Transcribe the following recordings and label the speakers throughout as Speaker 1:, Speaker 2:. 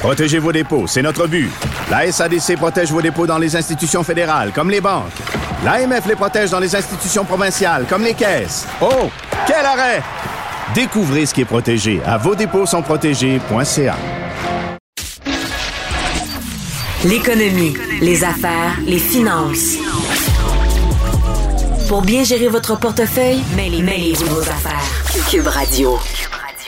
Speaker 1: Protégez vos dépôts, c'est notre but. La SADC protège vos dépôts dans les institutions fédérales, comme les banques. L'AMF les protège dans les institutions provinciales, comme les caisses. Oh, quel arrêt! Découvrez ce qui est protégé à vos dépôts sont.
Speaker 2: L'économie, les affaires, les finances. Pour bien gérer votre portefeuille, mêlez-vous vos affaires. Cube Radio.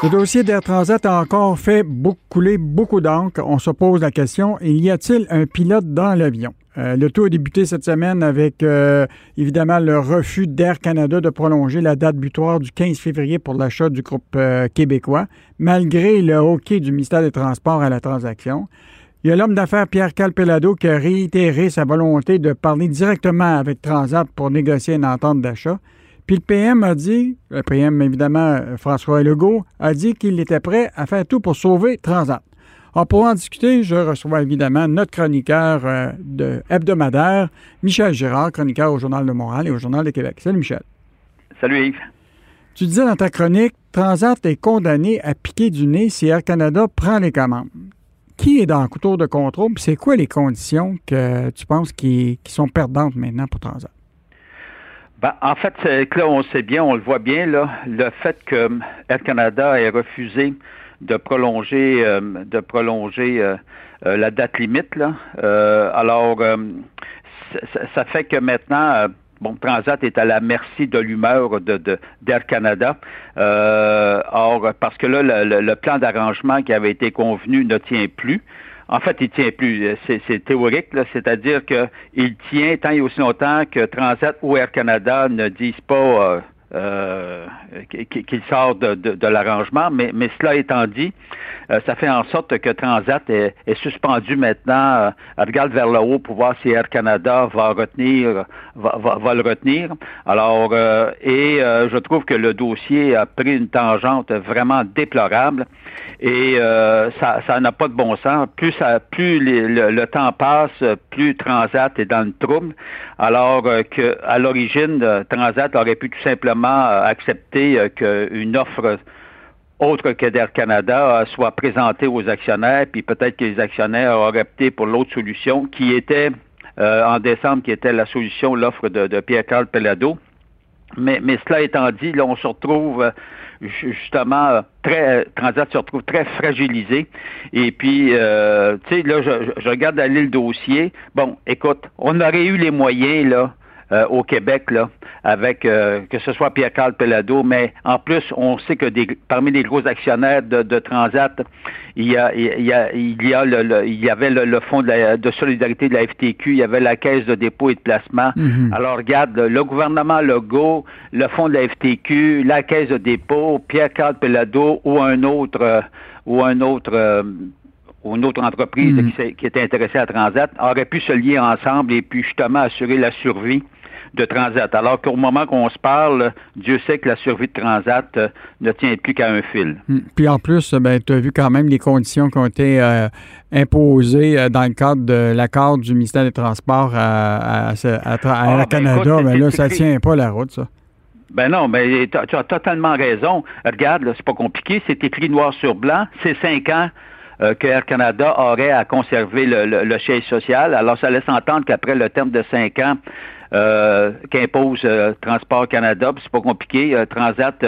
Speaker 3: Le dossier d'Air Transat a encore fait beaucoup, couler beaucoup d'encre. On se pose la question, y a-t-il un pilote dans l'avion? Euh, le tout a débuté cette semaine avec euh, évidemment le refus d'Air Canada de prolonger la date butoir du 15 février pour l'achat du groupe euh, québécois, malgré le hockey du ministère des Transports à la transaction. Il y a l'homme d'affaires Pierre Calpelado qui a réitéré sa volonté de parler directement avec Transat pour négocier une entente d'achat. Puis le PM a dit, le PM évidemment François Legault, a dit qu'il était prêt à faire tout pour sauver Transat. Alors pour en discuter, je reçois évidemment notre chroniqueur euh, de hebdomadaire, Michel Girard, chroniqueur au Journal de Montréal et au Journal de Québec. Salut Michel.
Speaker 4: Salut Yves.
Speaker 3: Tu disais dans ta chronique, Transat est condamné à piquer du nez si Air Canada prend les commandes. Qui est dans le couteau de contrôle? C'est quoi les conditions que tu penses qui, qui sont perdantes maintenant pour Transat?
Speaker 4: Ben, en fait, là, on sait bien, on le voit bien, là, le fait que Air Canada ait refusé de prolonger euh, de prolonger euh, euh, la date limite. Là. alors, ça, fait que maintenant, bon, Transat est à la merci de l'humeur d'Air Canada. or, parce que là, le plan d'arrangement qui avait été convenu ne tient plus. En fait, il tient plus. C'est théorique, c'est-à-dire qu'il tient tant et aussi longtemps que Transat ou Air Canada ne disent pas euh, qu'il sort de, de, l'arrangement. Mais, mais cela étant dit, euh, ça fait en sorte que Transat est, suspendu maintenant. Euh, regarde vers le haut pour voir si Air Canada va retenir, va, va, le retenir. Alors, euh, et je trouve que le dossier a pris une tangente vraiment déplorable et ça, ça n'a pas de bon sens. Plus ça, plus le, le, temps passe, plus Transat est dans le trouble. Alors que à l'origine, Transat aurait pu tout simplement accepter qu'une offre autre que d'Air Canada, euh, soit présenté aux actionnaires, puis peut-être que les actionnaires auraient opté pour l'autre solution, qui était euh, en décembre, qui était la solution, l'offre de, Pierre-Carl Pelado. Mais, cela étant dit, là, on se retrouve euh, justement très Transat se retrouve très fragilisé. Et puis, tu sais, là, je, je regarde aller le dossier. Bon, écoute, on aurait eu les moyens là euh, au Québec, là, avec euh, que ce soit Pierre-Carl Pelado, mais en plus, on sait que des, parmi les gros actionnaires de, de Transat, il y a, il y a, il y a le, il y avait le, fonds de, de, solidarité de la FTQ, il y avait la caisse de dépôt et de placement. Mhm. Alors regarde, le gouvernement Legault, le fonds de la FTQ, la caisse de dépôt, Pierre-Carl Pelado ou un autre euh, ou un autre ou une autre entreprise mhm. qui, qui, était intéressée à Transat aurait pu se lier ensemble et puis justement assurer la survie de Transat. Alors qu'au moment qu'on se parle, Dieu sait que la survie de Transat euh, ne tient plus qu'à un fil.
Speaker 3: Hmm. Puis en plus, ben, tu as vu quand même les conditions qui ont été euh, imposées euh, dans le cadre de l'accord du ministère des Transports à, à, à, ah, ben, Canada. mais ben là, ça ne tient pas la route, ça.
Speaker 4: Ben non, mais tu as, totalement raison. Regarde, c'est pas compliqué, c'est écrit noir sur blanc, c'est cinq ans que Air Canada aurait à conserver le, le, le siège social. Alors, ça laisse entendre qu'après le terme de cinq ans, euh, qu'impose euh, Transport Canada, c'est pas compliqué. Euh, Transat,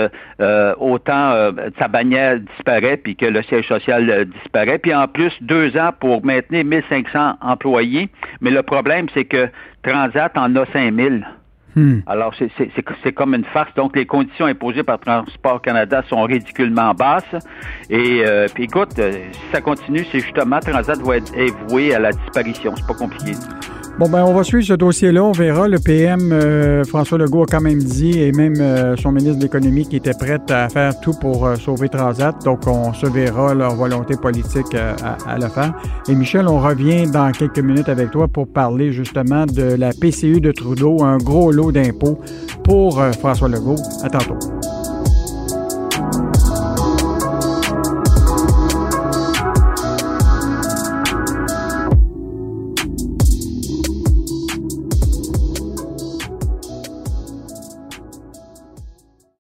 Speaker 4: autant sa bannière disparaît, puis que le siège social disparaît. Puis en plus, deux ans pour maintenir 1500 employés. Mais le problème, c'est que Transat en a 5000. Hmm. Alors, c'est comme une farce. Donc, les conditions imposées par Transport Canada sont ridiculement basses. Et puis, écoute, si ça continue, c'est justement Transat va être voué à la disparition. C'est pas compliqué.
Speaker 3: Bon, ben, on va suivre ce dossier-là. On verra. Le PM, euh, François Legault, a quand même dit, et même euh, son ministre de l'Économie, qui était prêt à faire tout pour euh, sauver Transat. Donc, on se verra leur volonté politique à, le faire. Et Michel, on revient dans quelques minutes avec toi pour parler justement de la PCU de Trudeau, un gros lot d'impôts pour François Legault. À tantôt.